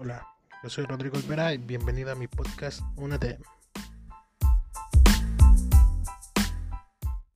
Hola, yo soy Rodrigo Olvera y bienvenido a mi podcast Únete.